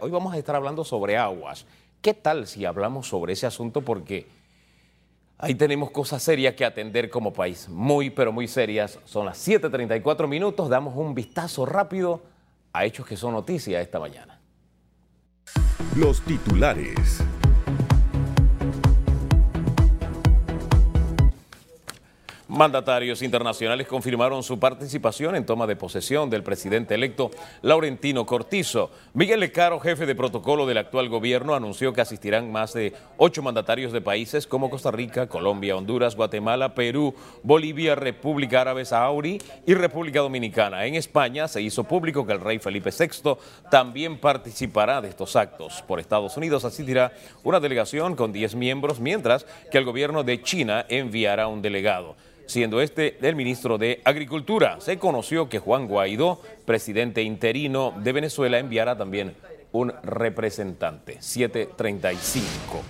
hoy vamos a estar hablando sobre aguas. ¿Qué tal si hablamos sobre ese asunto? Porque ahí tenemos cosas serias que atender como país, muy pero muy serias. Son las 7.34 minutos, damos un vistazo rápido a hechos que son noticia esta mañana. Los titulares. Mandatarios internacionales confirmaron su participación en toma de posesión del presidente electo Laurentino Cortizo. Miguel Lecaro, jefe de protocolo del actual gobierno, anunció que asistirán más de ocho mandatarios de países como Costa Rica, Colombia, Honduras, Guatemala, Perú, Bolivia, República Árabe Saharí y República Dominicana. En España se hizo público que el rey Felipe VI también participará de estos actos. Por Estados Unidos asistirá una delegación con 10 miembros, mientras que el gobierno de China enviará un delegado siendo este el ministro de Agricultura. Se conoció que Juan Guaidó, presidente interino de Venezuela, enviará también un representante. 735.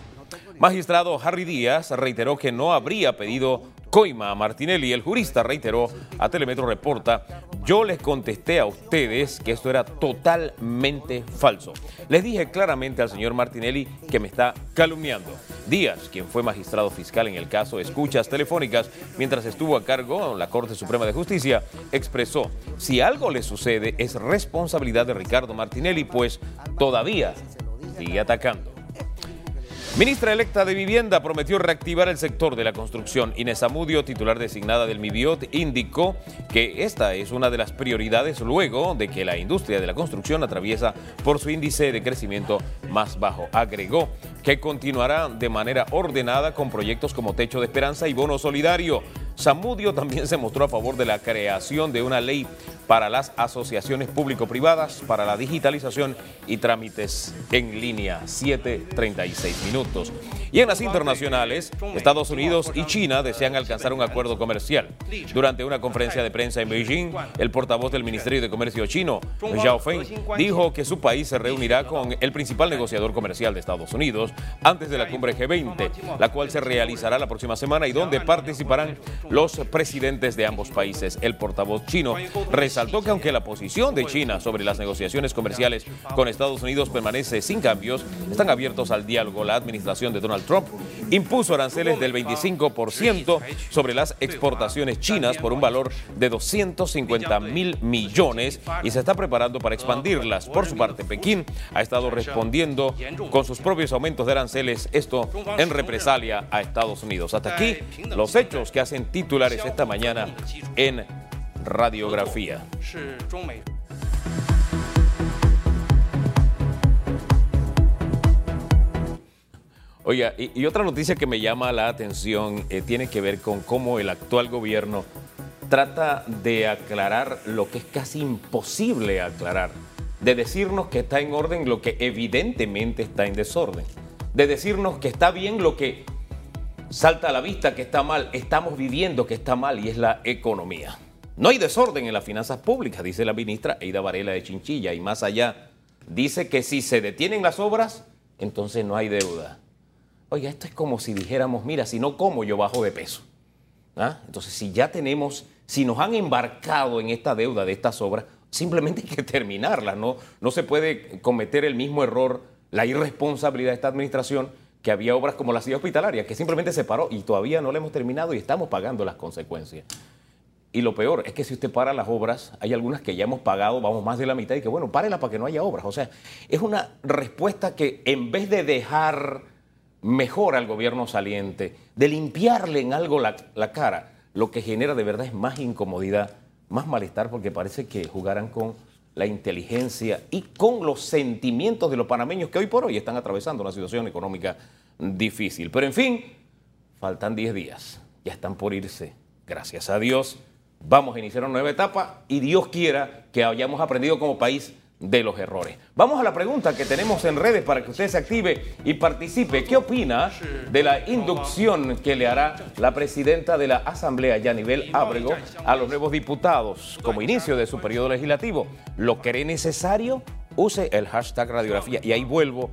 Magistrado Harry Díaz reiteró que no habría pedido coima Martinelli. El jurista reiteró a Telemetro Reporta, yo les contesté a ustedes que esto era totalmente falso. Les dije claramente al señor Martinelli que me está calumniando. Díaz, quien fue magistrado fiscal en el caso Escuchas Telefónicas mientras estuvo a cargo en la Corte Suprema de Justicia, expresó, si algo le sucede es responsabilidad de Ricardo Martinelli, pues todavía sigue atacando. Ministra electa de Vivienda prometió reactivar el sector de la construcción. Inés Amudio, titular designada del MIBIOT, indicó que esta es una de las prioridades luego de que la industria de la construcción atraviesa por su índice de crecimiento más bajo. Agregó que continuará de manera ordenada con proyectos como Techo de Esperanza y Bono Solidario. Samudio también se mostró a favor de la creación de una ley para las asociaciones público-privadas para la digitalización y trámites en línea. 7.36 minutos. Y en las internacionales, Estados Unidos y China desean alcanzar un acuerdo comercial. Durante una conferencia de prensa en Beijing, el portavoz del Ministerio de Comercio chino, Zhao Feng, dijo que su país se reunirá con el principal negociador comercial de Estados Unidos antes de la cumbre G20, la cual se realizará la próxima semana y donde participarán los presidentes de ambos países. El portavoz chino resaltó que aunque la posición de China sobre las negociaciones comerciales con Estados Unidos permanece sin cambios, están abiertos al diálogo. La administración de Donald Trump impuso aranceles del 25% sobre las exportaciones chinas por un valor de 250 mil millones y se está preparando para expandirlas. Por su parte, Pekín ha estado respondiendo con sus propios aumentos de aranceles, esto en represalia a Estados Unidos. Hasta aquí los hechos que hacen titulares esta mañana en radiografía. Oiga, y, otra noticia que me llama la atención eh, tiene que ver con cómo el actual gobierno trata de aclarar lo que es casi imposible aclarar, de decirnos que está en orden lo que evidentemente está en desorden, de decirnos que está bien lo que salta a la vista que está mal, estamos viviendo que está mal y es la economía. No hay desorden en las finanzas públicas, dice la ministra Eida Varela de Chinchilla, y más allá, dice que si se detienen las obras, entonces no hay deuda. Oiga, esto es como si dijéramos, mira, si no como, yo bajo de peso. ¿Ah? Entonces, si ya tenemos, si nos han embarcado en esta deuda de estas obras, simplemente hay que terminarla. ¿no? no se puede cometer el mismo error, la irresponsabilidad de esta administración, que había obras como la ciudad hospitalaria, que simplemente se paró y todavía no la hemos terminado y estamos pagando las consecuencias. Y lo peor es que si usted para las obras, hay algunas que ya hemos pagado, vamos más de la mitad, y que bueno, párela para que no haya obras. O sea, es una respuesta que en vez de dejar mejor al gobierno saliente, de limpiarle en algo la, la, cara, lo que genera de verdad es más incomodidad, más malestar, porque parece que jugaran con la inteligencia y con los sentimientos de los panameños que hoy por hoy están atravesando una situación económica difícil. Pero en fin, faltan 10 días, ya están por irse, gracias a Dios. Vamos a iniciar una nueva etapa y Dios quiera que hayamos aprendido como país de los errores. Vamos a la pregunta que tenemos en redes para que usted se active y participe. ¿Qué opina de la inducción que le hará la presidenta de la Asamblea, Yanibel Ábrego, a los nuevos diputados como inicio de su periodo legislativo? ¿Lo cree necesario? Use el hashtag radiografía y ahí vuelvo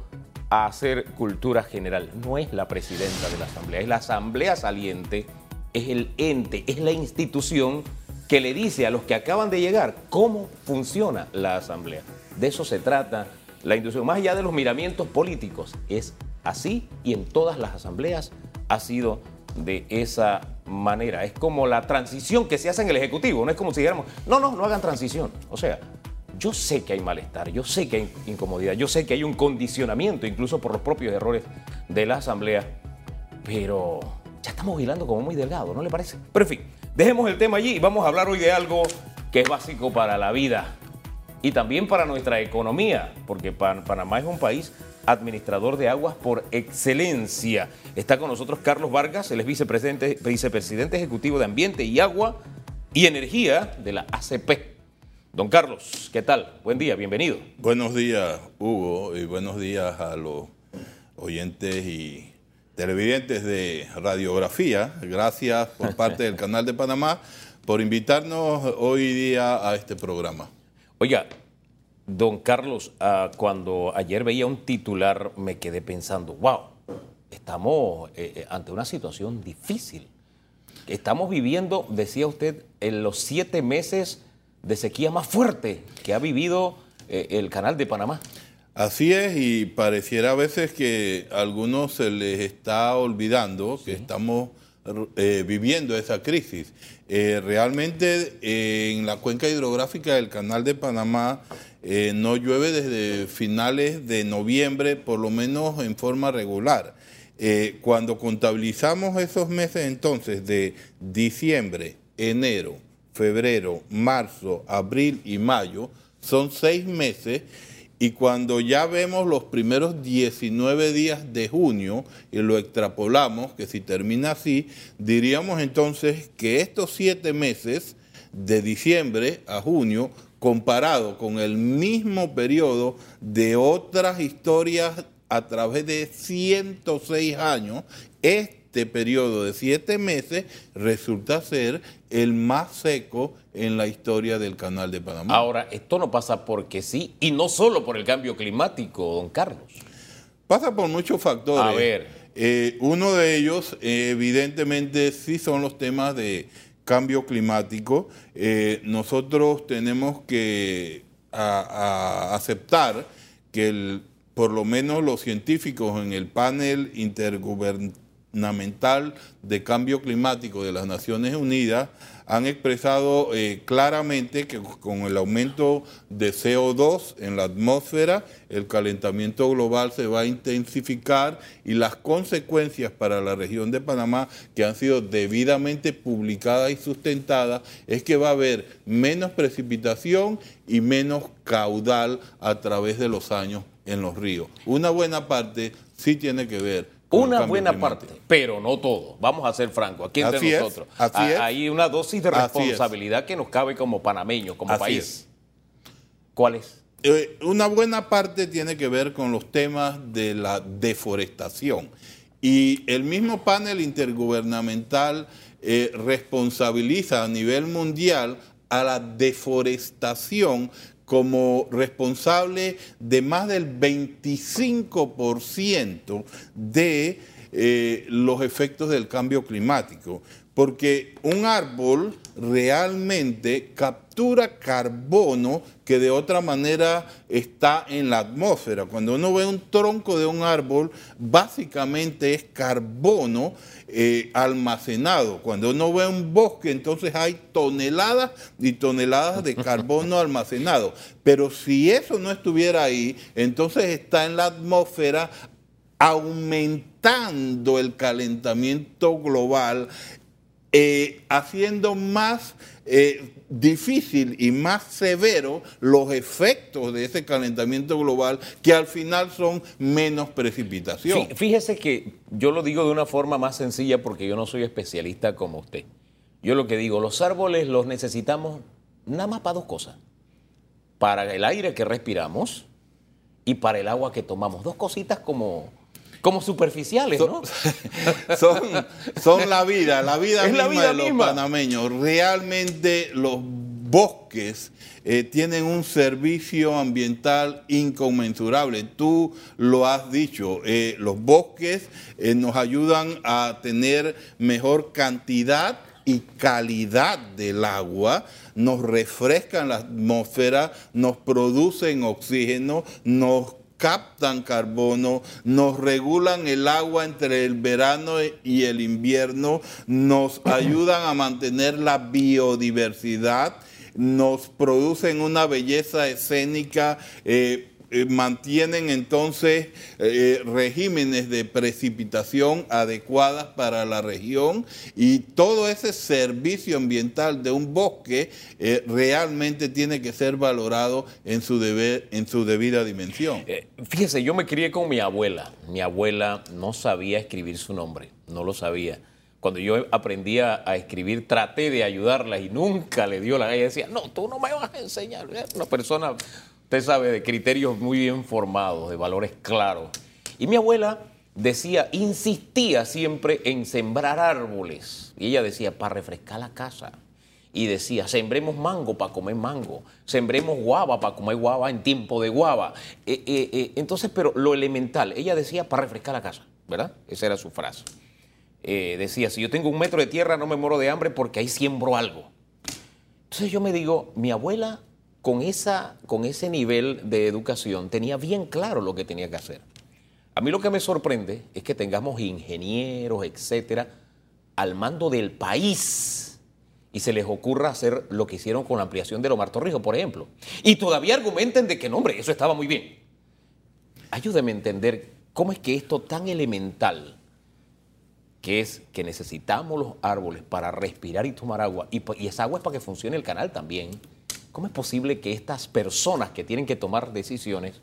a hacer cultura general. No es la presidenta de la Asamblea, es la Asamblea saliente, es el ente, es la institución que le dice a los que acaban de llegar cómo funciona la Asamblea. De eso se trata la institución, más allá de los miramientos políticos, es así y en todas las asambleas ha sido de esa manera. Es como la transición que se hace en el Ejecutivo, no es como si dijéramos, no, no, no hagan transición. O sea, yo sé que hay malestar, yo sé que hay incomodidad, yo sé que hay un condicionamiento, incluso por los propios errores de la Asamblea, pero ya estamos hilando como muy delgado, ¿no le parece? Pero en fin, dejemos el tema allí y vamos a hablar hoy de algo que es básico para la vida y también para nuestra economía, porque Panamá es un país administrador de aguas por excelencia. Está con nosotros Carlos Vargas, él es vicepresidente, vicepresidente ejecutivo de Ambiente y Agua y Energía de la ACP. Don Carlos, ¿qué tal? Buen día, bienvenido. Buenos días, Hugo, y buenos días a los oyentes y televidentes de radiografía. Gracias por parte del Canal de Panamá por invitarnos hoy día a este programa. Oiga, don Carlos, ah, cuando ayer veía un titular me quedé pensando, wow, estamos eh, eh, ante una situación difícil. Estamos viviendo, decía usted, en los siete meses de sequía más fuerte que ha vivido eh, el canal de Panamá. Así es, y pareciera a veces que a algunos se les está olvidando que estamos eh, viviendo esa crisis. Eh, realmente en la cuenca hidrográfica del canal de Panamá no llueve desde finales de noviembre, por lo menos en forma regular. cuando contabilizamos esos meses entonces de diciembre, enero, febrero, marzo, abril y mayo, son seis meses y cuando ya vemos los primeros 19 días de junio y lo extrapolamos, que si termina así, diríamos entonces que estos siete meses de diciembre a junio, comparado con el mismo periodo de otras historias a través de 106 años, este periodo de siete meses resulta ser el más seco en la historia del Canal de Panamá. Ahora, esto no pasa porque sí, y no solo por el cambio climático, don Carlos. Pasa por muchos factores. A ver. Eh, uno de ellos, evidentemente, sí son los temas de cambio climático. Eh, nosotros tenemos que aceptar que por lo menos los científicos en el panel intergubernamental de cambio climático de las Naciones Unidas han expresado eh, claramente que con el aumento de CO2 en la atmósfera, el calentamiento global se va a intensificar y las consecuencias para la región de Panamá, que han sido debidamente publicadas y sustentadas, es que va a haber menos precipitación y menos caudal a través de los años en los ríos. Una buena parte sí tiene que ver una buena parte, pero no todo. Vamos a ser francos, aquí entre nosotros. Hay una dosis de responsabilidad que nos cabe como panameños, como país. ¿Cuál es? Eh, una buena parte tiene que ver con los temas de la deforestación. Y el mismo panel intergubernamental eh, responsabiliza a nivel mundial a la deforestación como responsable de más del 25% de eh, los efectos del cambio climático. Porque un árbol realmente captura carbono que de otra manera está en la atmósfera. Cuando uno ve un tronco de un árbol, básicamente es carbono eh, almacenado. Cuando uno ve un bosque, entonces hay toneladas y toneladas de carbono almacenado. Pero si eso no estuviera ahí, entonces está en la atmósfera aumentando el calentamiento global, eh, haciendo más eh, difícil y más severo los efectos de ese calentamiento global que al final son menos precipitación. Fíjese que yo lo digo de una forma más sencilla porque yo no soy especialista como usted. Yo lo que digo, los árboles los necesitamos nada más para dos cosas. Para el aire que respiramos y para el agua que tomamos. Dos cositas como como superficiales, ¿no? Son, son, la vida, la vida misma de los panameños. Realmente los bosques eh, tienen un servicio ambiental inconmensurable. Tú lo has dicho, eh, los bosques eh, nos ayudan a tener mejor cantidad y calidad del agua, nos refrescan la atmósfera, nos producen oxígeno, nos captan carbono, nos regulan el agua entre el verano y el invierno, nos ayudan a mantener la biodiversidad, nos producen una belleza escénica. Eh, mantienen entonces eh, regímenes de precipitación adecuadas para la región y todo ese servicio ambiental de un bosque eh, realmente tiene que ser valorado en su, deber, en su debida dimensión. fíjese, yo me crié con mi abuela. Mi abuela no sabía escribir su nombre, no lo sabía cuando yo aprendía a escribir, traté de ayudarla y nunca le dio la gana. Ella decía, no, tú no me vas a enseñar. Una persona usted sabe, de criterios muy bien formados, de valores claros. Y mi abuela decía, insistía siempre en sembrar árboles. Y ella decía, para refrescar la casa. Y decía, sembremos mango para comer mango, sembremos guava para comer guava en tiempo de guava. Eh, eh, eh, entonces, pero lo elemental, ella decía, para refrescar la casa, ¿verdad? Esa era su frase. decía, si yo tengo un metro de tierra no me muero de hambre porque ahí siembro algo. Entonces yo me digo, mi abuela con, esa, con ese nivel de educación tenía bien claro lo que tenía que hacer. A mí lo que me sorprende es que tengamos ingenieros, etcétera, al mando del país y se les ocurra hacer lo que hicieron con la ampliación de Omar Torrijos, por ejemplo. Y todavía argumenten de que no, hombre, eso estaba muy bien. Ayúdeme a entender cómo es que esto tan elemental, que es que necesitamos los árboles para respirar y tomar agua, y, y esa agua es para que funcione el canal también, ¿Cómo es posible que estas personas que tienen que tomar decisiones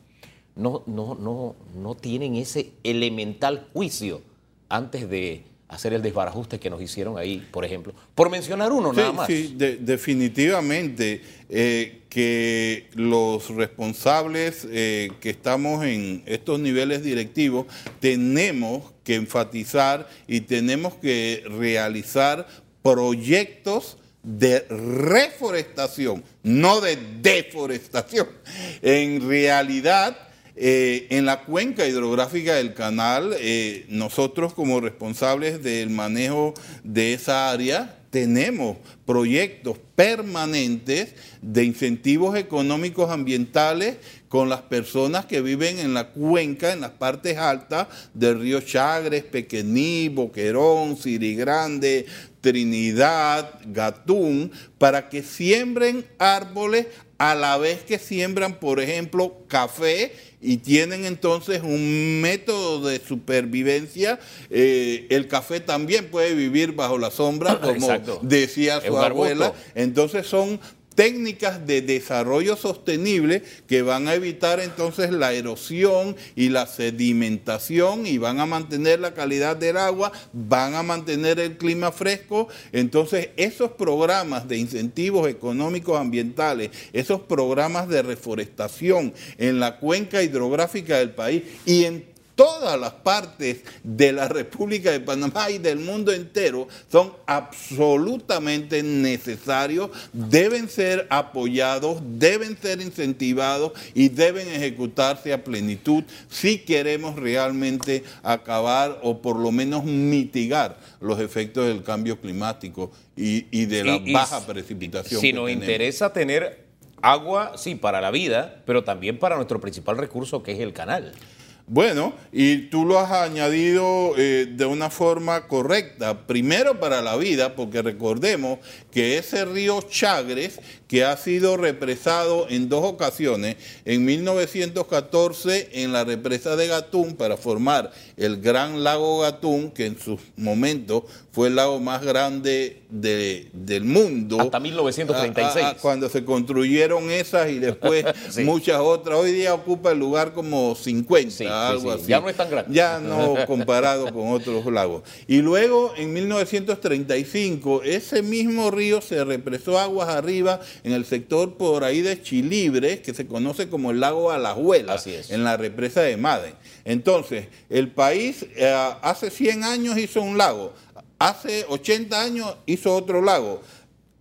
no, no, no, no tienen ese elemental juicio antes de hacer el desbarajuste que nos hicieron ahí, por ejemplo? Por mencionar uno nada más. Sí, definitivamente eh, que los responsables eh, que estamos en estos niveles directivos tenemos que enfatizar y tenemos que realizar proyectos de reforestación, no de deforestación. En realidad, eh, en la cuenca hidrográfica del canal, eh, nosotros como responsables del manejo de esa área, tenemos proyectos permanentes de incentivos económicos ambientales con las personas que viven en la cuenca, en las partes altas del río Chagres, Pequeñí, Boquerón, Grande, Trinidad, Gatún, para que siembren árboles a la vez que siembran, por ejemplo, café y tienen entonces un método de supervivencia. Eh, el café también puede vivir bajo la sombra, como decía su abuela. Entonces son técnicas de desarrollo sostenible que van a evitar entonces la erosión y la sedimentación y van a mantener la calidad del agua, van a mantener el clima fresco. Entonces esos programas de incentivos económicos ambientales, esos programas de reforestación en la cuenca hidrográfica del país y en todas las partes de la República de Panamá y del mundo entero son absolutamente necesarios, deben ser apoyados, deben ser incentivados y deben ejecutarse a plenitud si queremos realmente acabar o por lo menos mitigar los efectos del cambio climático y, de la baja precipitación. Si nos interesa tener agua, sí, para la vida, pero también para nuestro principal recurso que es el canal. Bueno, y tú lo has añadido eh, de una forma correcta. Primero para la vida, porque recordemos que ese río Chagres, que ha sido represado en dos ocasiones, en 1914 en la represa de Gatún para formar el gran lago Gatún, que en su momento fue el lago más grande del mundo. Hasta 1936. cuando se construyeron esas y después muchas otras. Hoy día ocupa el lugar como 50, algo así. Ya no es tan grande. Ya no comparado con otros lagos. Y luego en 1935 ese mismo río se represó aguas arriba en el sector por ahí de Chilibre, que se conoce como el lago Alajuela, en la represa de Maden. Entonces, el país eh, hace 100 años hizo un lago, hace 80 años hizo otro lago.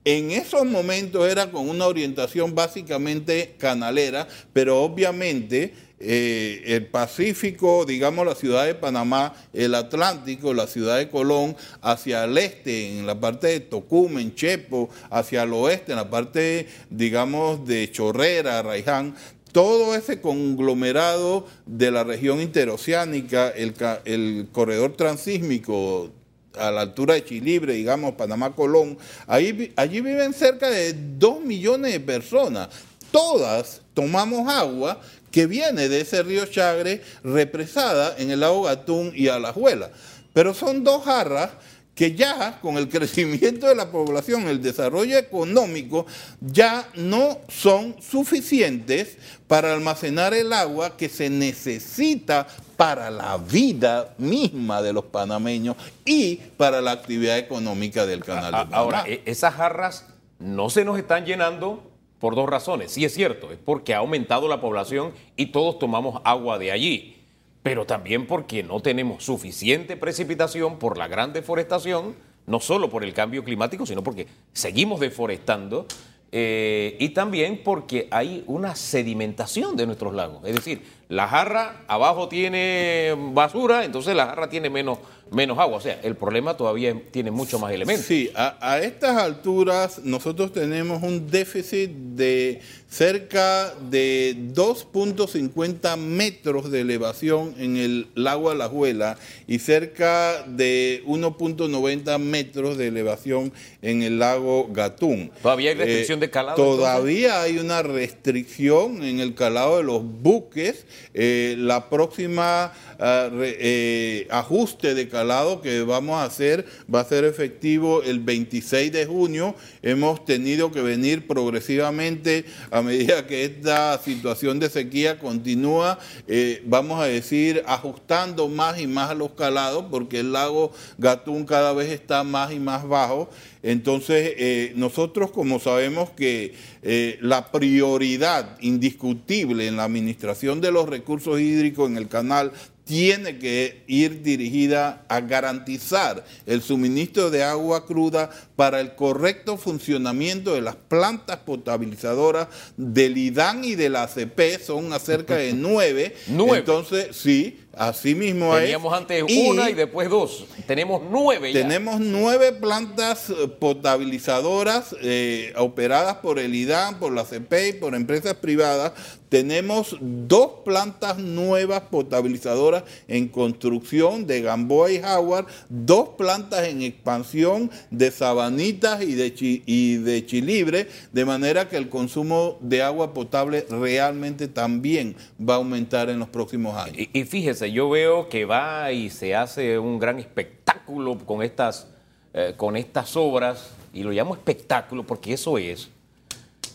En esos momentos era con una orientación básicamente canalera, pero obviamente eh, el Pacífico, digamos la ciudad de Panamá, el Atlántico, la ciudad de Colón, hacia el este, en la parte de Tocumen, Chepo, hacia el oeste, en la parte, digamos, de Chorrera, Raiján, todo ese conglomerado de la región interoceánica, el, corredor transísmico a la altura de Chilibre, digamos, Panamá-Colón, ahí, allí viven cerca de dos millones de personas. Todas tomamos agua que viene de ese río Chagre represada en el lago Gatún y Alajuela. Pero son dos jarras que ya con el crecimiento de la población, el desarrollo económico, ya no son suficientes para almacenar el agua que se necesita para la vida misma de los panameños y para la actividad económica del canal de. Ahora, e-, esas jarras no se nos están llenando por dos razones. Sí es cierto, es porque ha aumentado la población y todos tomamos agua de allí pero también porque no tenemos suficiente precipitación por la gran deforestación, no solo por el cambio climático, sino porque seguimos deforestando eh, y también porque hay una sedimentación de nuestros lagos. Es decir, la jarra abajo tiene basura, entonces la jarra tiene menos, menos agua. O sea, el problema todavía tiene mucho más elementos. Sí, a, estas alturas nosotros tenemos un déficit de cerca de 2.50 metros de elevación en el lago Alajuela y cerca de 1.90 metros de elevación en el lago Gatún. ¿Todavía hay restricción de calado? Todavía hay una restricción en el calado de los buques eh, la próxima ah, eh, ajuste de calado que vamos a hacer va a ser efectivo el 26 de junio. Hemos tenido que venir progresivamente a medida que esta situación de sequía continúa, eh, vamos a decir, ajustando más y más a los calados, porque el lago Gatún cada vez está más y más bajo. Entonces, eh, nosotros como sabemos que eh, la prioridad indiscutible en la administración de los recursos hídricos en el canal tiene que ir dirigida a garantizar el suministro de agua cruda para el correcto funcionamiento de las plantas potabilizadoras del IDAN y de la ACP, son cerca de nueve. ¿Nueve? Entonces, sí, Así mismo Teníamos antes una y después dos. Tenemos nueve ya. Tenemos nueve plantas eh, potabilizadoras eh, operadas por el IDAN, por la CPI, por empresas privadas. Tenemos dos plantas nuevas potabilizadoras en construcción de Gamboa y Howard, dos plantas en expansión de Y de, y de Chilibre, de manera que el consumo de agua potable realmente también va a aumentar en los próximos años. Y, y fíjese, yo veo que va y se hace un gran espectáculo con estas, eh, con estas obras, y lo llamo espectáculo porque eso es,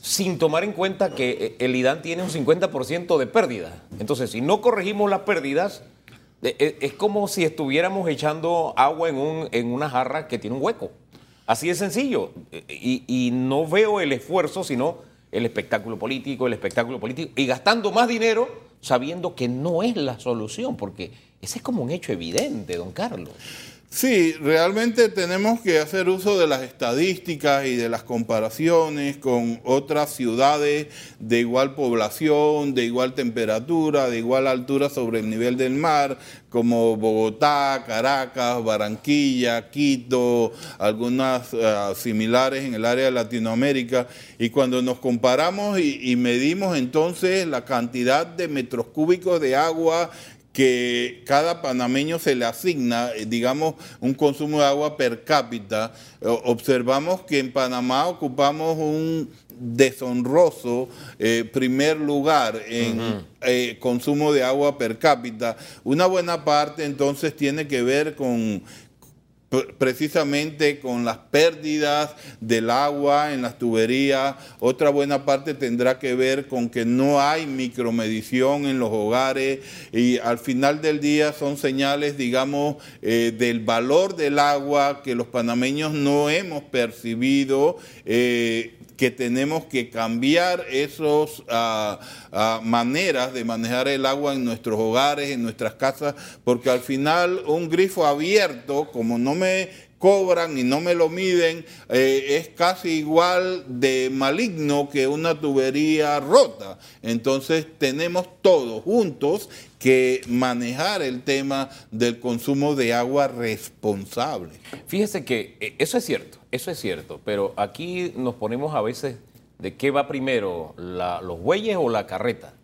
sin tomar en cuenta que eh, el IDAN tiene un 50% de pérdida. Entonces, si no corregimos las pérdidas, eh, es como si estuviéramos echando agua en, un, en una jarra que tiene un hueco. Así de sencillo. Y, y no veo el esfuerzo, sino el espectáculo político, el espectáculo político, y gastando más dinero sabiendo que no es la solución, porque ese es como un hecho evidente, don Carlos. Sí, realmente tenemos que hacer uso de las estadísticas y de las comparaciones con otras ciudades de igual población, de igual temperatura, de igual altura sobre el nivel del mar, como Bogotá, Caracas, Barranquilla, Quito, algunas eh, similares en el área de Latinoamérica. Y cuando nos comparamos y medimos entonces la cantidad de metros cúbicos de agua que cada panameño se le asigna, eh, digamos, un consumo de agua per cápita, observamos que en Panamá ocupamos un deshonroso eh, primer lugar en eh, consumo de agua per cápita. Una buena parte entonces tiene que ver con precisamente con las pérdidas del agua en las tuberías. Otra buena parte tendrá que ver con que no hay micromedición en los hogares y al final del día son señales, digamos, eh, del valor del agua que los panameños no hemos percibido. Eh, que tenemos que cambiar esas ah, ah, maneras de manejar el agua en nuestros hogares, en nuestras casas, porque al final un grifo abierto, como no me cobran y no me lo miden, eh, es casi igual de maligno que una tubería rota. Entonces tenemos todos juntos que manejar el tema del consumo de agua responsable. Fíjese que eh, eso es cierto, eso es cierto, pero aquí nos ponemos a veces de qué va primero, los bueyes o la carreta.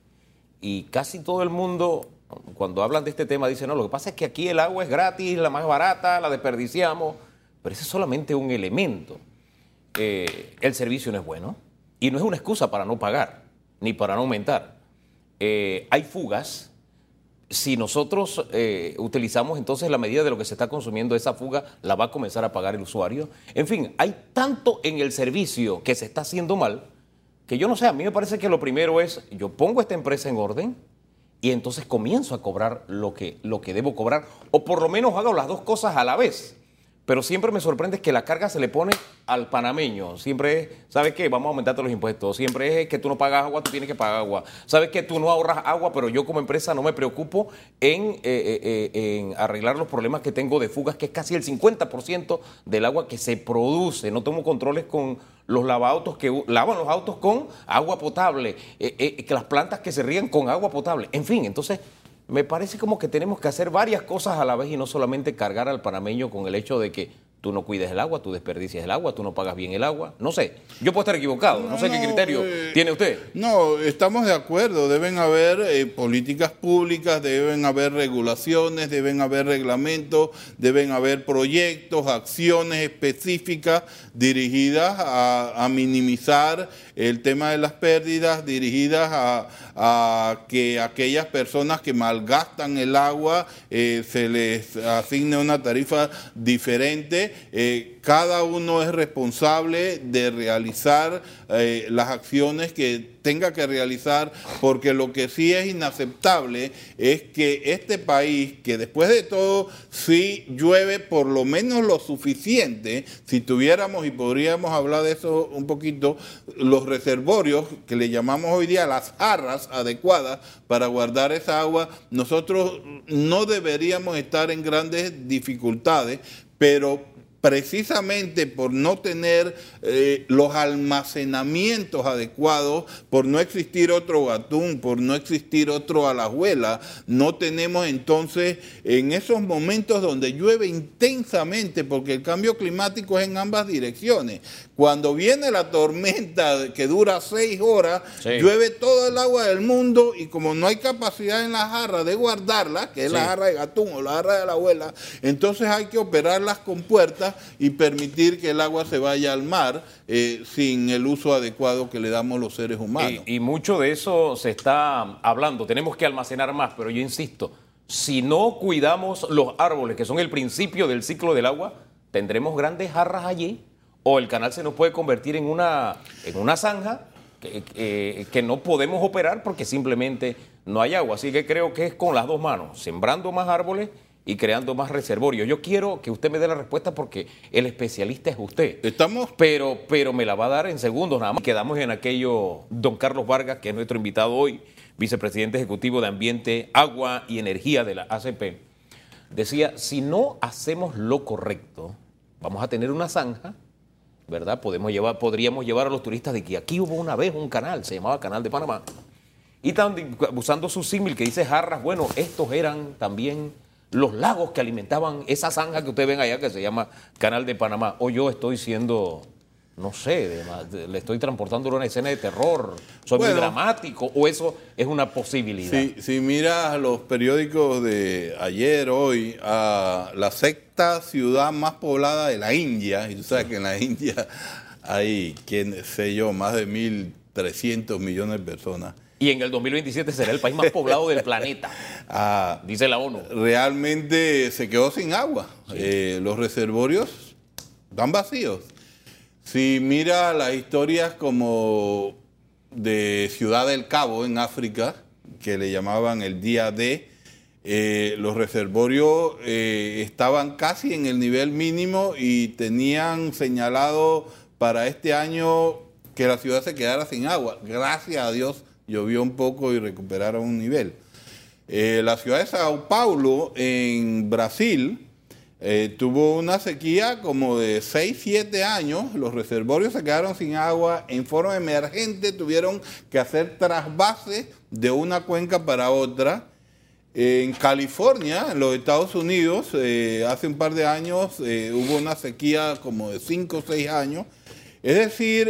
Y casi todo el mundo, cuando hablan de este tema, dice, no, lo que pasa es que aquí el agua es gratis, la más barata, la desperdiciamos, pero ese es solamente un elemento. Eh, el servicio no es bueno y no es una excusa para no pagar ni para no aumentar. Eh, hay fugas. Si nosotros eh, utilizamos entonces la medida de lo que se está consumiendo, esa fuga la va a comenzar a pagar el usuario. En fin, hay tanto en el servicio que se está haciendo mal que yo no sé, a mí me parece que lo primero es, yo pongo esta empresa en orden y entonces comienzo a cobrar lo que, lo que debo cobrar, o por lo menos hago las dos cosas a la vez. Pero siempre me sorprende que la carga se le pone al panameño. Siempre es, ¿sabes qué? Vamos a aumentarte los impuestos. Siempre es que tú no pagas agua, tú tienes que pagar agua. ¿Sabes que tú no ahorras agua, pero yo como empresa no me preocupo en, eh, eh, eh, arreglar los problemas que tengo de fugas, que es casi el 50% del agua que se produce. No tomo controles con los lavautos que lavan los autos con agua potable, que las plantas que se ríen con agua potable. En fin, entonces me parece como que tenemos que hacer varias cosas a la vez y no solamente cargar al panameño con el hecho de que tú no cuides el agua, tú desperdicias el agua, tú no pagas bien el agua. No sé, yo puedo estar equivocado, no, sé qué criterio eh, tiene usted. No, estamos de acuerdo, deben haber eh, políticas públicas, deben haber regulaciones, deben haber reglamentos, deben haber proyectos, acciones específicas dirigidas a, minimizar el tema de las pérdidas, dirigidas a, que aquellas personas que malgastan el agua eh, se les asigne una tarifa diferente eh, cada uno es responsable de realizar eh, las acciones que tenga que realizar, porque lo que sí es inaceptable es que este país, que después de todo sí llueve por lo menos lo suficiente, si tuviéramos, y podríamos hablar de eso un poquito, los reservorios, que le llamamos hoy día las jarras adecuadas para guardar esa agua, nosotros no deberíamos estar en grandes dificultades, pero precisamente por no tener eh, los almacenamientos adecuados, por no existir otro gatún, por no existir otro alajuela, no tenemos entonces en esos momentos donde llueve intensamente, porque el cambio climático es en ambas direcciones. Cuando viene la tormenta que dura seis horas, llueve todo el agua del mundo y como no hay capacidad en la jarra de guardarla, que es la jarra de gatún o la jarra de la abuela, entonces hay que operarlas con puertas y permitir que el agua se vaya al mar eh, sin el uso adecuado que le damos los seres humanos. Y, mucho de eso se está hablando, tenemos que almacenar más, pero yo insisto, si no cuidamos los árboles, que son el principio del ciclo del agua, tendremos grandes jarras allí o el canal se nos puede convertir en una, en una zanja que, que, no podemos operar porque simplemente no hay agua. Así que creo que es con las dos manos, sembrando más árboles y creando más reservorios. Yo quiero que usted me dé la respuesta porque el especialista es usted. Estamos. Pero, pero me la va a dar en segundos nada más. Quedamos en aquello, don Carlos Vargas, que es nuestro invitado hoy, vicepresidente ejecutivo de Ambiente, Agua y Energía de la ACP. Decía, si no hacemos lo correcto, vamos a tener una zanja, ¿verdad? Podemos llevar, podríamos llevar a los turistas de que aquí hubo una vez un canal, se llamaba Canal de Panamá. Y usando su símil que dice jarras, bueno, estos eran también los lagos que alimentaban esa zanja que ustedes ven allá que se llama Canal de Panamá. O yo estoy siendo, no sé, le estoy transportando una escena de terror, soy muy dramático, o eso es una posibilidad. Si, miras los periódicos de ayer, hoy, a la sexta ciudad más poblada de la India, y tú sabes que en la India hay, quién sé yo, más de 1.300 millones de personas y en el 2027 será el país más poblado del planeta, ah, dice la ONU. Realmente se quedó sin agua. Eh, los reservorios están vacíos. Si mira las historias como de Ciudad del Cabo en África, que le llamaban el día D, eh, los reservorios eh, estaban casi en el nivel mínimo y tenían señalado para este año que la ciudad se quedara sin agua. Gracias a Dios llovió un poco y recuperaron un nivel. Eh, la ciudad de Sao Paulo, en Brasil, eh, tuvo una sequía como de 6, 7 años, los reservorios se quedaron sin agua, en forma emergente tuvieron que hacer trasvases de una cuenca para otra. En California, en los Estados Unidos, eh, hace un par de años hubo una sequía como de 5 o 6 años. Es decir,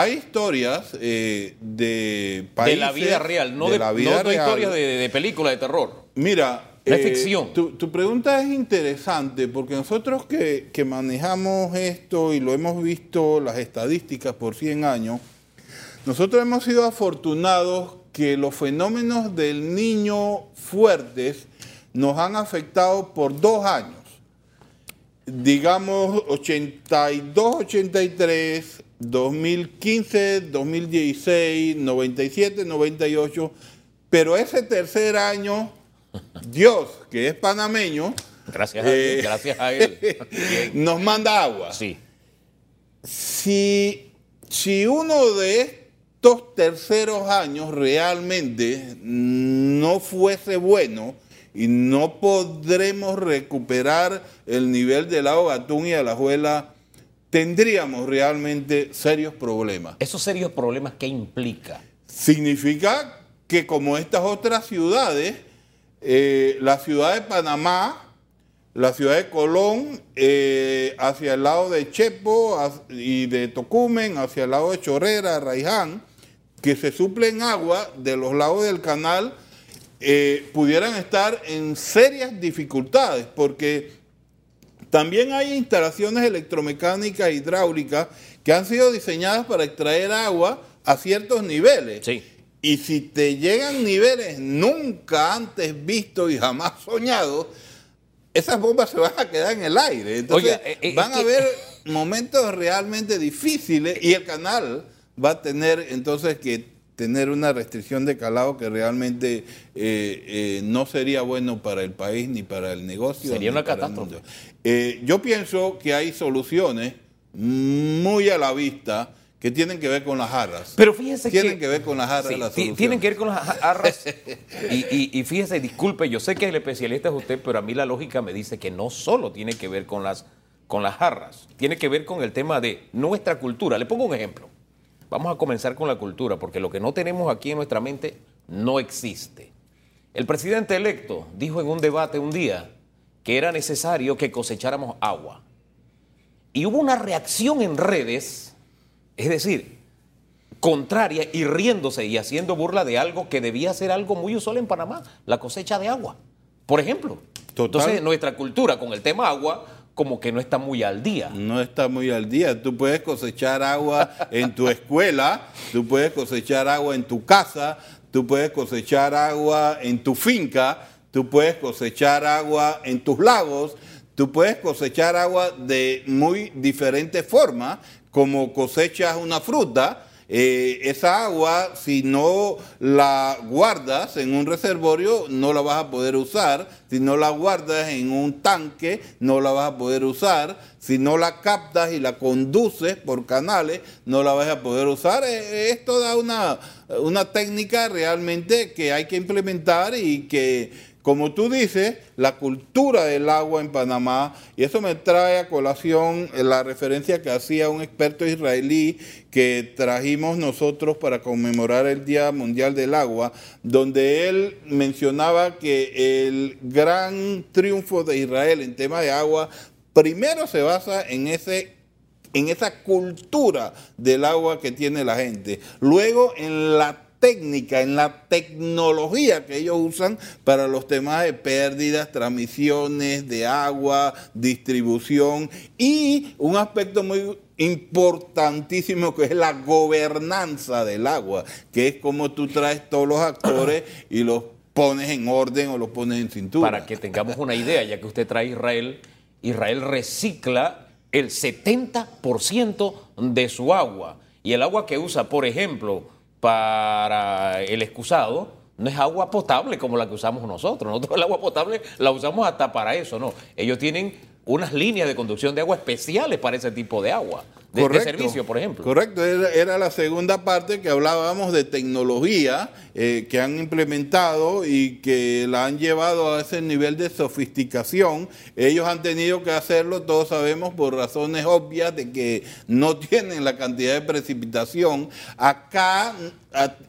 hay historias de países... De la vida real, no de, historias de, de películas de terror. Mira, es eh, ficción. Tu, pregunta es interesante porque nosotros que, manejamos esto y lo hemos visto, las estadísticas por 100 años, nosotros hemos sido afortunados que los fenómenos del niño fuertes nos han afectado por dos años. Digamos 82, 83, 2015, 2016, 97, 98, pero ese tercer año Dios, que es panameño, gracias a, él, eh, gracias a él, nos manda agua. Sí. Si, si uno de estos terceros años realmente no fuese bueno y no podremos recuperar el nivel del lago Gatún y Alajuela, tendríamos realmente serios problemas. ¿Esos serios problemas qué implica? Significa que como estas otras ciudades, eh, la ciudad de Panamá, la ciudad de Colón, eh, hacia el lado de Chepo y de Tocumen, hacia el lado de Chorrera, Raiján, que se suplen agua de los lados del canal, eh, pudieran estar en serias dificultades, porque también hay instalaciones electromecánicas hidráulicas que han sido diseñadas para extraer agua a ciertos niveles. Sí. Y si te llegan niveles nunca antes vistos y jamás soñados, esas bombas se van a quedar en el aire. Entonces eh, eh, van a haber momentos realmente difíciles y el canal va a tener entonces que tener una restricción de calado que realmente eh, no sería bueno para el país ni para el negocio. Sería una catástrofe. yo pienso que hay soluciones muy a la vista que tienen que ver con las jarras. Pero fíjese tienen que, ver con las jarras. tienen que ver con las jarras. y, y, fíjese, disculpe, yo sé que el especialista es usted, pero a mí la lógica me dice que no solo tiene que ver con las, con las jarras, tiene que ver con el tema de nuestra cultura. Le pongo un ejemplo. Vamos a comenzar con la cultura, porque lo que no tenemos aquí en nuestra mente no existe. El presidente electo dijo en un debate un día que era necesario que cosecháramos agua. Y hubo una reacción en redes es decir, contraria y riéndose y haciendo burla de algo que debía ser algo muy usual en Panamá, la cosecha de agua, por ejemplo. Entonces, nuestra cultura con el tema agua como que no está muy al día. No está muy al día. Tú puedes cosechar agua en tu escuela, tú puedes cosechar agua en tu casa, tú puedes cosechar agua en tu finca, tú puedes cosechar agua en tus lagos, tú puedes cosechar agua de muy diferentes formas como cosechas una fruta, eh, esa agua, si no la guardas en un reservorio, no la vas a poder usar. Si no la guardas en un tanque, no la vas a poder usar. Si no la captas y la conduces por canales, no la vas a poder usar. Eh, esto da una, una técnica realmente que hay que implementar y que como tú dices, la cultura del agua en Panamá, y eso me trae a colación la referencia que hacía un experto israelí que trajimos nosotros para conmemorar el Día Mundial del Agua, donde él mencionaba que el gran triunfo de Israel en tema de agua primero se basa en ese en esa cultura del agua que tiene la gente, luego en la técnica, en la tecnología que ellos usan para los temas de pérdidas, transmisiones de agua, distribución y un aspecto muy importantísimo que es la gobernanza del agua, que es como tú traes todos los actores y los pones en orden o los pones en cintura. Para que tengamos una idea, ya que usted trae Israel, Israel recicla el 70% de su agua. Y el agua que usa, por ejemplo, para el excusado no es agua potable como la que usamos nosotros. Nosotros el agua potable la usamos hasta para eso, ¿no? Ellos tienen unas líneas de conducción de agua especiales para ese tipo de agua. De, servicio, por ejemplo. Correcto, era, la segunda parte que hablábamos de tecnología eh, que han implementado y que la han llevado a ese nivel de sofisticación. Ellos han tenido que hacerlo, todos sabemos, por razones obvias de que no tienen la cantidad de precipitación. Acá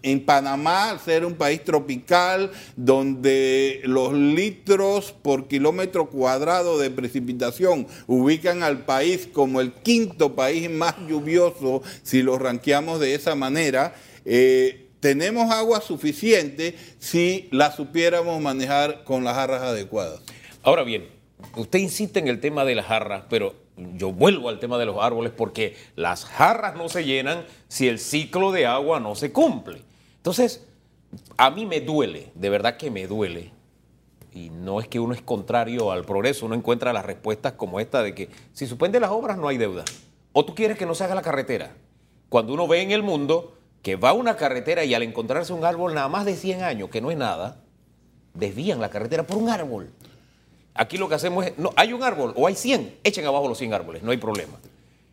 en Panamá, al ser un país tropical, donde los litros por kilómetro cuadrado de precipitación ubican al país como el quinto país más lluvioso, si lo ranqueamos de esa manera, eh, tenemos agua suficiente si la supiéramos manejar con las jarras adecuadas. Ahora bien, usted insiste en el tema de las jarras, pero yo vuelvo al tema de los árboles porque las jarras no se llenan si el ciclo de agua no se cumple. Entonces, a mí me duele, de verdad que me duele. Y no es que uno es contrario al progreso, uno encuentra las respuestas como esta de que si suspende las obras no hay deuda. O tú quieres que no se haga la carretera. Cuando uno ve en el mundo que va una carretera y al encontrarse un árbol nada más de 100 años, que no es nada, desvían la carretera por un árbol. Aquí lo que hacemos es, no, hay un árbol o hay 100, echen abajo los 100 árboles, no hay problema.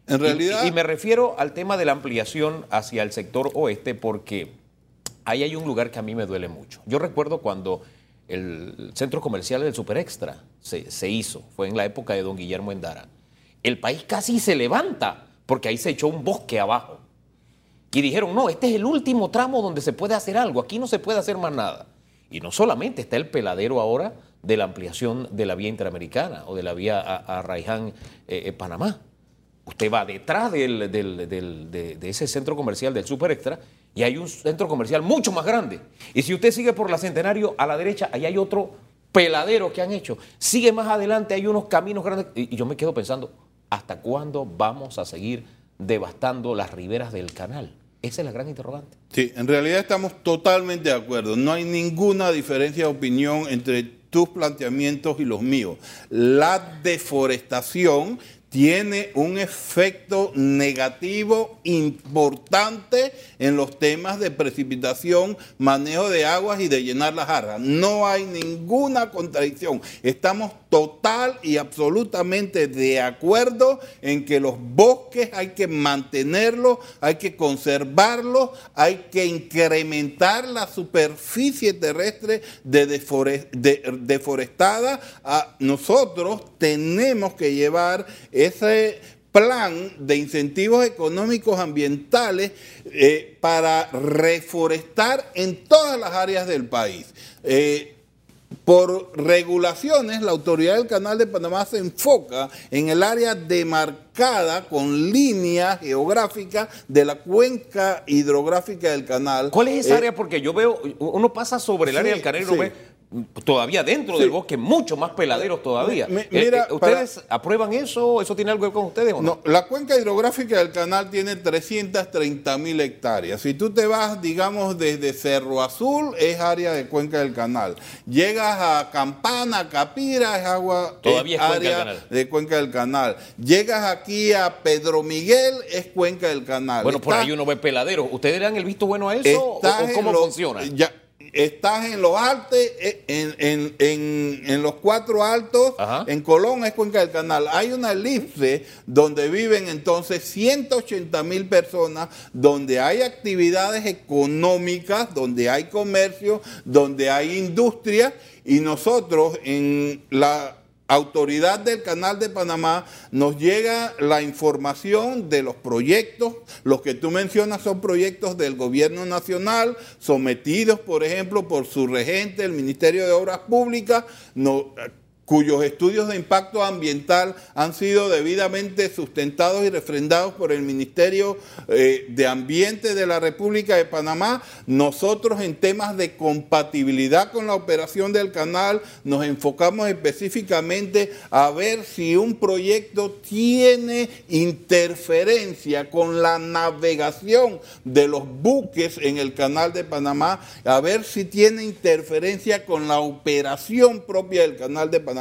En realidad... Y, me refiero al tema de la ampliación hacia el sector oeste porque ahí hay un lugar que a mí me duele mucho. Yo recuerdo cuando el centro comercial del Super Extra se, se hizo, fue en la época de don Guillermo Endara. El país casi se levanta porque ahí se echó un bosque abajo. Y dijeron, no, este es el último tramo donde se puede hacer algo, aquí no se puede hacer más nada. Y no solamente está el peladero ahora de la ampliación de la vía interamericana o de la vía a, Raiján, eh, eh, Panamá. Usted va detrás de, ese centro comercial del Super Extra y hay un centro comercial mucho más grande. Y si usted sigue por la Centenario, a la derecha, ahí hay otro peladero que han hecho. Sigue más adelante, hay unos caminos grandes. Y, y yo me quedo pensando, ¿hasta cuándo vamos a seguir devastando las riberas del canal? Esa es la gran interrogante. Sí, en realidad estamos totalmente de acuerdo. No hay ninguna diferencia de opinión entre tus planteamientos y los míos. La deforestación tiene un efecto negativo importante en los temas de precipitación, manejo de aguas y de llenar las jarras. No hay ninguna contradicción. Estamos total y absolutamente de acuerdo en que los bosques hay que mantenerlos, hay que conservarlos, hay que incrementar la superficie terrestre de deforestada. A nosotros tenemos que llevar ese plan de incentivos económicos ambientales eh, para reforestar en todas las áreas del país. Eh, por regulaciones, la autoridad del Canal de Panamá se enfoca en el área demarcada con línea geográfica de la cuenca hidrográfica del canal. ¿Cuál es esa eh, área? Porque yo veo, uno pasa sobre el área del canal y no ve todavía dentro del bosque, mucho más peladeros todavía. Eh, eh, ¿Ustedes aprueban eso? ¿Eso tiene algo que ver con ustedes o no? no? La cuenca hidrográfica del canal tiene 330 mil hectáreas. Si tú te vas, digamos, desde Cerro Azul, es área de cuenca del canal. Llegas a Campana, Capira, es agua, todavía área de cuenca del canal. Llegas aquí a Pedro Miguel, es cuenca del canal. Bueno, por ahí uno ve peladeros. ¿Ustedes le dan el visto bueno a eso o, cómo funciona? Ya, estás en los altos, eh, en, los cuatro altos, en Colón es Cuenca del Canal. Hay una elipse donde viven entonces 180 mil personas, donde hay actividades económicas, donde hay comercio, donde hay industria, y nosotros en la autoridad del Canal de Panamá nos llega la información de los proyectos. Los que tú mencionas son proyectos del gobierno nacional, sometidos, por ejemplo, por su regente, el Ministerio de Obras Públicas. Cuyos estudios de impacto ambiental han sido debidamente sustentados y refrendados por el Ministerio eh, de Ambiente de la República de Panamá. Nosotros en temas de compatibilidad con la operación del canal nos enfocamos específicamente a ver si un proyecto tiene interferencia con la navegación de los buques en el canal de Panamá, a ver si tiene interferencia con la operación propia del canal de Panamá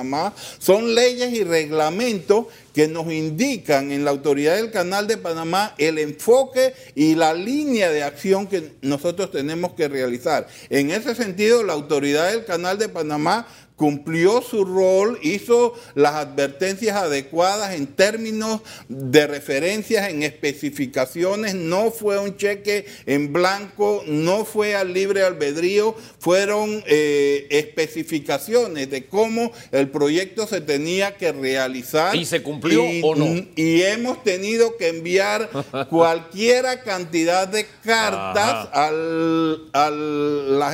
son leyes y reglamentos que nos indican en la autoridad del Canal de Panamá el enfoque y la línea de acción que nosotros tenemos que realizar. En ese sentido, la autoridad del Canal de Panamá cumplió su rol, hizo las advertencias adecuadas en términos de referencias, en especificaciones, no fue un cheque en blanco, no fue al libre albedrío, fueron eh, especificaciones de cómo el proyecto se tenía que realizar. ¿Y se cumplió o no? Y hemos tenido que enviar cualquiera cantidad de cartas al, a la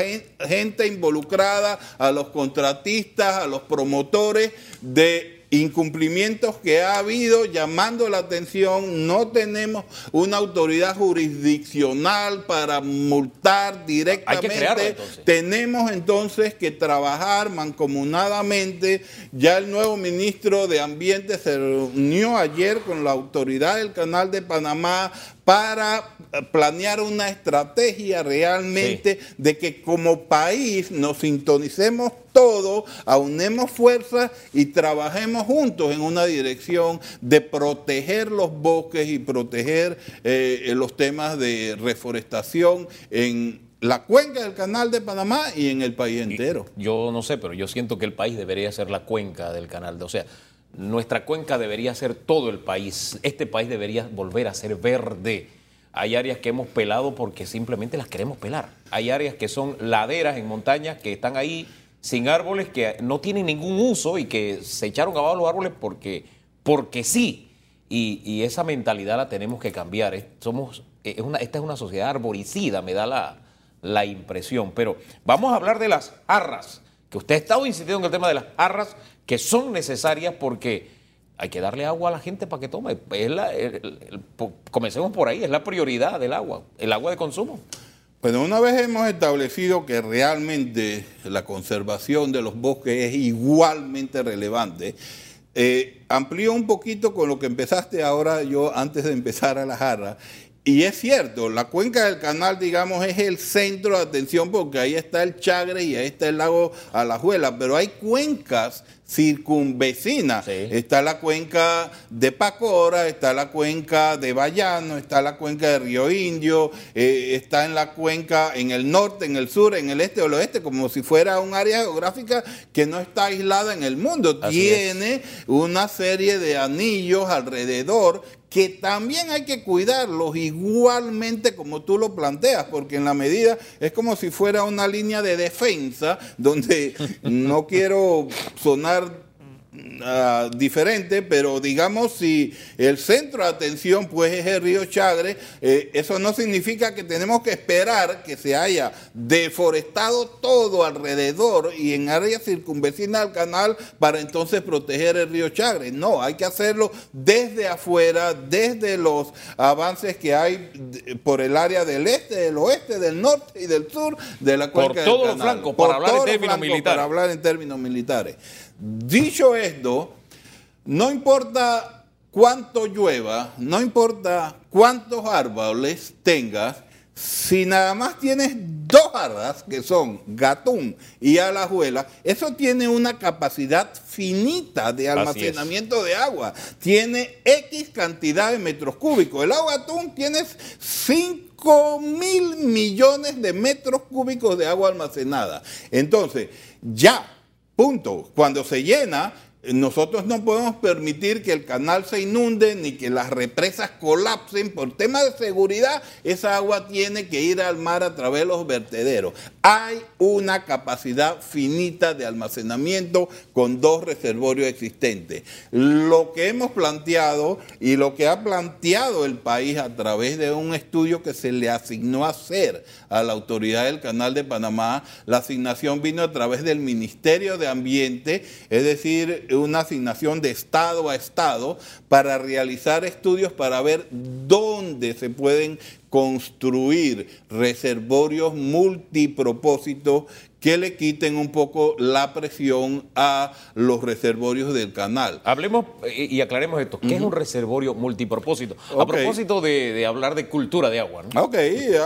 gente involucrada, a los contratistas, a los promotores de incumplimientos que ha habido llamando la atención, no tenemos una autoridad jurisdiccional para multar directamente. tenemos entonces que trabajar mancomunadamente. Ya el nuevo ministro de Ambiente se reunió ayer con la autoridad del Canal de Panamá para planear una estrategia realmente de que como país nos sintonicemos todos, aunemos fuerzas y trabajemos juntos en una dirección de proteger los bosques y proteger eh, los temas de reforestación en la cuenca del canal de Panamá y en el país entero. yo no sé, pero yo siento que el país debería ser la cuenca del canal. De, o sea, nuestra cuenca debería ser todo el país. Este país debería volver a ser verde. Hay áreas que hemos pelado porque simplemente las queremos pelar. Hay áreas que son laderas en montañas que están ahí sin árboles que no tienen ningún uso y que se echaron abajo los árboles porque, porque sí. Y, esa mentalidad la tenemos que cambiar. Somos, esta es una sociedad arboricida, me da la impresión. Pero vamos a hablar de las arras, que usted ha estado insistiendo en el tema de las arras, que son necesarias porque hay que darle agua a la gente para que tome. comencemos por ahí, es la prioridad del agua, el agua de consumo. Bueno, una vez hemos establecido que realmente la conservación de los bosques es igualmente relevante, eh, amplío un poquito con lo que empezaste ahora yo antes de empezar a la jarra. Y es cierto, la cuenca del canal, digamos, es el centro de atención porque ahí está el Chagre y ahí está el lago Alajuela, pero hay cuencas circunvecina. Está la cuenca de Pacora, está la cuenca de Bayano, está la cuenca de Río Indio, eh, está en la cuenca en el norte, en el sur, en el este o el oeste, como si fuera un área geográfica que no está aislada en el mundo. Tiene una serie de anillos alrededor que también hay que cuidarlos igualmente como tú lo planteas, porque en la medida es como si fuera una línea de defensa donde no quiero sonar Ah, diferente, pero digamos si el centro de atención pues es el río Chagre, eh, eso no significa que tenemos que esperar que se haya deforestado todo alrededor y en área circunvecina al canal para entonces proteger el río Chagre. No, hay que hacerlo desde afuera, desde los avances que hay por el área del este, del oeste, del norte y del sur de la cuenca por todos los flancos, para hablar en términos militares. Para hablar en términos militares. Dicho esto, no importa cuánto llueva, no importa cuántos árboles tengas, si nada más tienes dos arras, que son gatún y alajuela, eso tiene una capacidad finita de almacenamiento de agua. Tiene X cantidad de metros cúbicos. El agua gatún tiene 5 mil millones de metros cúbicos de agua almacenada. Entonces, ya Punto. Cuando se llena, nosotros no podemos permitir que el canal se inunde ni que las represas colapsen. Por tema de seguridad, esa agua tiene que ir al mar a través de los vertederos. Hay una capacidad finita de almacenamiento con dos reservorios existentes. Lo que hemos planteado y lo que ha planteado el país a través de un estudio que se le asignó hacer a la autoridad del Canal de Panamá, la asignación vino a través del Ministerio de Ambiente, es decir, una asignación de Estado a Estado para realizar estudios para ver dónde se pueden construir reservorios multipropósitos que le quiten un poco la presión a los reservorios del canal. Hablemos y aclaremos esto. ¿Qué es un reservorio multipropósito? A propósito de, hablar de cultura de agua. ¿no? Ok,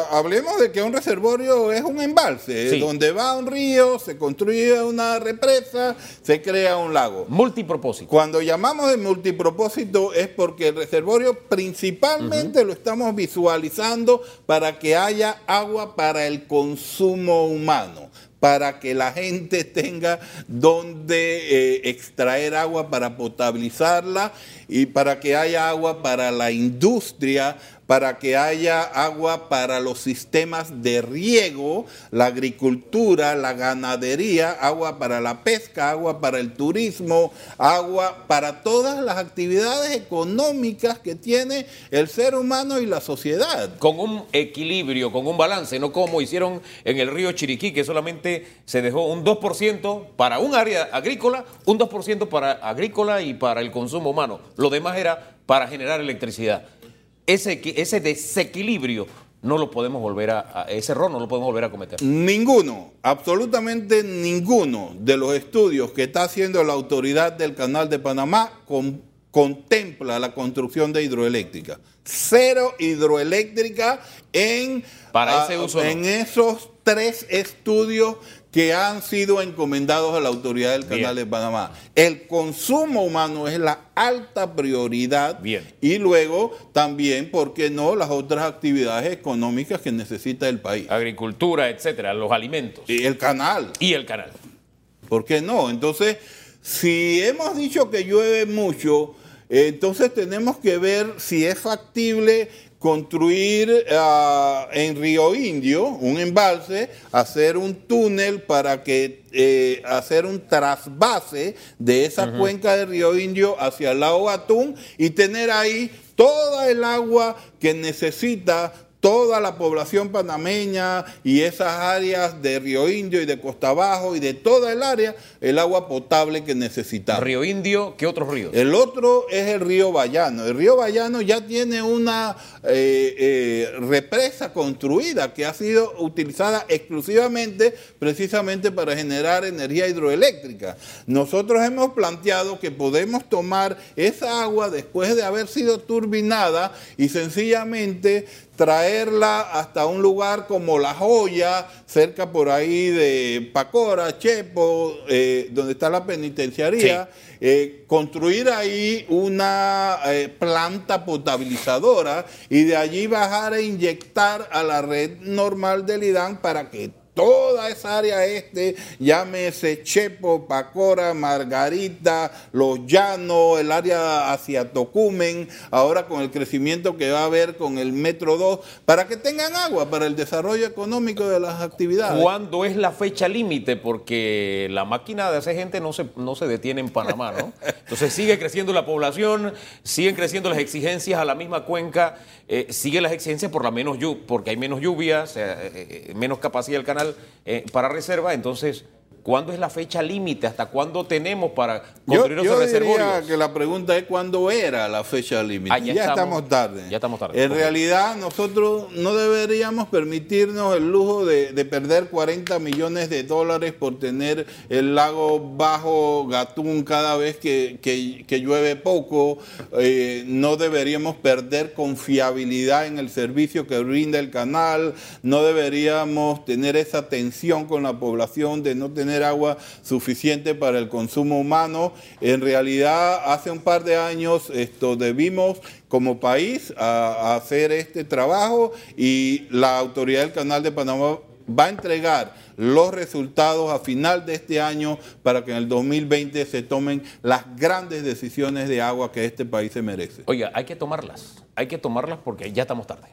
hablemos de que un reservorio es un embalse, donde va un río, se construye una represa, se crea un lago. Multipropósito. Cuando llamamos de multipropósito es porque el reservorio principalmente lo estamos visualizando para que haya agua para el consumo humano para que la gente tenga donde eh, extraer agua para potabilizarla y para que haya agua para la industria, para que haya agua para los sistemas de riego, la agricultura, la ganadería, agua para la pesca, agua para el turismo, agua para todas las actividades económicas que tiene el ser humano y la sociedad. Con un equilibrio, con un balance, no como hicieron en el río Chiriquí, que solamente se dejó un 2% para un área agrícola, un 2% para agrícola y para el consumo humano. Lo demás era para generar electricidad ese, ese desequilibrio no lo podemos volver a, ese error no lo podemos volver a cometer. Ninguno, absolutamente ninguno de los estudios que está haciendo la autoridad del Canal de Panamá contempla la construcción de hidroeléctrica. Cero hidroeléctrica en, Para ese uso en esos tres estudios que han sido encomendados a la autoridad del Canal de Panamá. El consumo humano es la alta prioridad Bien. y luego también, ¿por qué no?, las otras actividades económicas que necesita el país. Agricultura, etcétera, los alimentos. Y el canal. Y el canal. ¿Por qué no? Entonces, si hemos dicho que llueve mucho, entonces tenemos que ver si es factible construir ah, en Río Indio un embalse, hacer un túnel para que eh, hacer un trasvase de esa cuenca de Río Indio hacia el lago Atún y tener ahí toda el agua que necesita toda la población panameña y esas áreas de Río Indio y de Costa Abajo y de toda el área, el agua potable que necesitamos. Río Indio, ¿qué otros ríos? El otro es el río Bayano. El río Bayano ya tiene una eh, eh, represa construida que ha sido utilizada exclusivamente precisamente para generar energía hidroeléctrica. Nosotros hemos planteado que podemos tomar esa agua después de haber sido turbinada y sencillamente traerla hasta un lugar como La Joya, cerca por ahí de Pacora, Chepo, eh, donde está la penitenciaría, eh, construir ahí una eh, planta potabilizadora y de allí bajar e inyectar a la red normal del IDAN para que toda esa área este, llámese Chepo, Pacora, Margarita, Los Llanos, el área hacia Tocumen, ahora con el crecimiento que va a haber con el Metro 2, para que tengan agua para el desarrollo económico de las actividades. ¿Cuándo es la fecha límite? Porque la máquina de hacer gente no se, no se detiene en Panamá, ¿no? Entonces sigue creciendo la población, siguen creciendo las exigencias a la misma cuenca, eh, sigue las exigencias por la menos porque hay menos lluvias, eh, menos capacidad del canal eh, para reserva, entonces ¿Cuándo es la fecha límite? ¿Hasta cuándo tenemos para construir yo, yo diría que la pregunta es cuándo era la fecha límite. Ah, ya, estamos, tarde. Ya estamos tarde. En realidad nosotros no deberíamos permitirnos el lujo de, perder 40 millones de dólares por tener el lago bajo Gatún cada vez que, llueve poco. Eh, no deberíamos perder confiabilidad en el servicio que brinda el canal. No deberíamos tener esa tensión con la población de no tener agua suficiente para el consumo humano. En realidad, hace un par de años esto debimos como país hacer este trabajo y la autoridad del Canal de Panamá va a entregar los resultados a final de este año para que en el 2020 se tomen las grandes decisiones de agua que este país se merece. Oiga, hay que tomarlas, hay que tomarlas porque ya estamos tarde.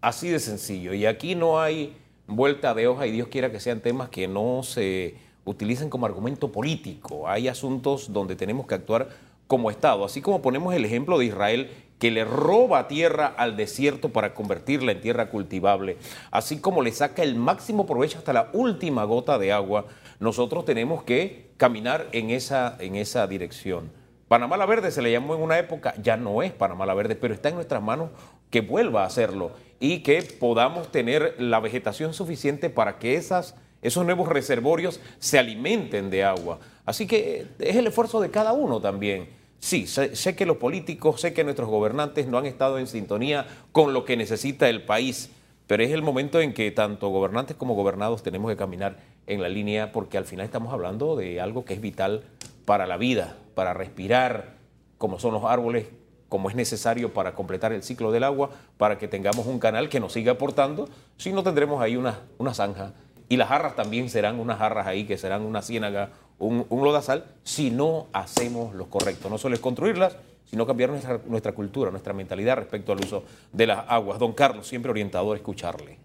Así de sencillo. Y aquí no hay vuelta de hoja y Dios quiera que sean temas que no se utilizan como argumento político. Hay asuntos donde tenemos que actuar como Estado, así como ponemos el ejemplo de Israel que le roba tierra al desierto para convertirla en tierra cultivable, así como le saca el máximo provecho hasta la última gota de agua, nosotros tenemos que caminar en esa, en esa dirección. Panamá la Verde se le llamó en una época, ya no es Panamá la Verde, pero está en nuestras manos que vuelva a hacerlo y que podamos tener la vegetación suficiente para que esas esos nuevos reservorios se alimenten de agua. Así que es el esfuerzo de cada uno también. Sí, sé, que los políticos, sé que nuestros gobernantes no han estado en sintonía con lo que necesita el país, pero es el momento en que tanto gobernantes como gobernados tenemos que caminar en la línea porque al final estamos hablando de algo que es vital para la vida, para respirar, como son los árboles, como es necesario para completar el ciclo del agua, para que tengamos un canal que nos siga aportando, si no tendremos ahí una, una zanja Y las jarras también serán unas jarras ahí que serán una ciénaga, un, un lodazal, si no hacemos lo correcto. No solo es construirlas, sino cambiar nuestra, nuestra cultura, nuestra mentalidad respecto al uso de las aguas. Don Carlos, siempre orientador, escucharle.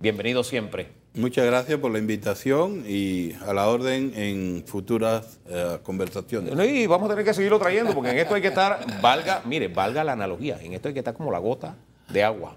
Bienvenido siempre. Muchas gracias por la invitación y a la orden en futuras eh, conversaciones. Y vamos a tener que seguirlo trayendo porque en esto hay que estar, valga, mire, valga la analogía, en esto hay que estar como la gota de agua.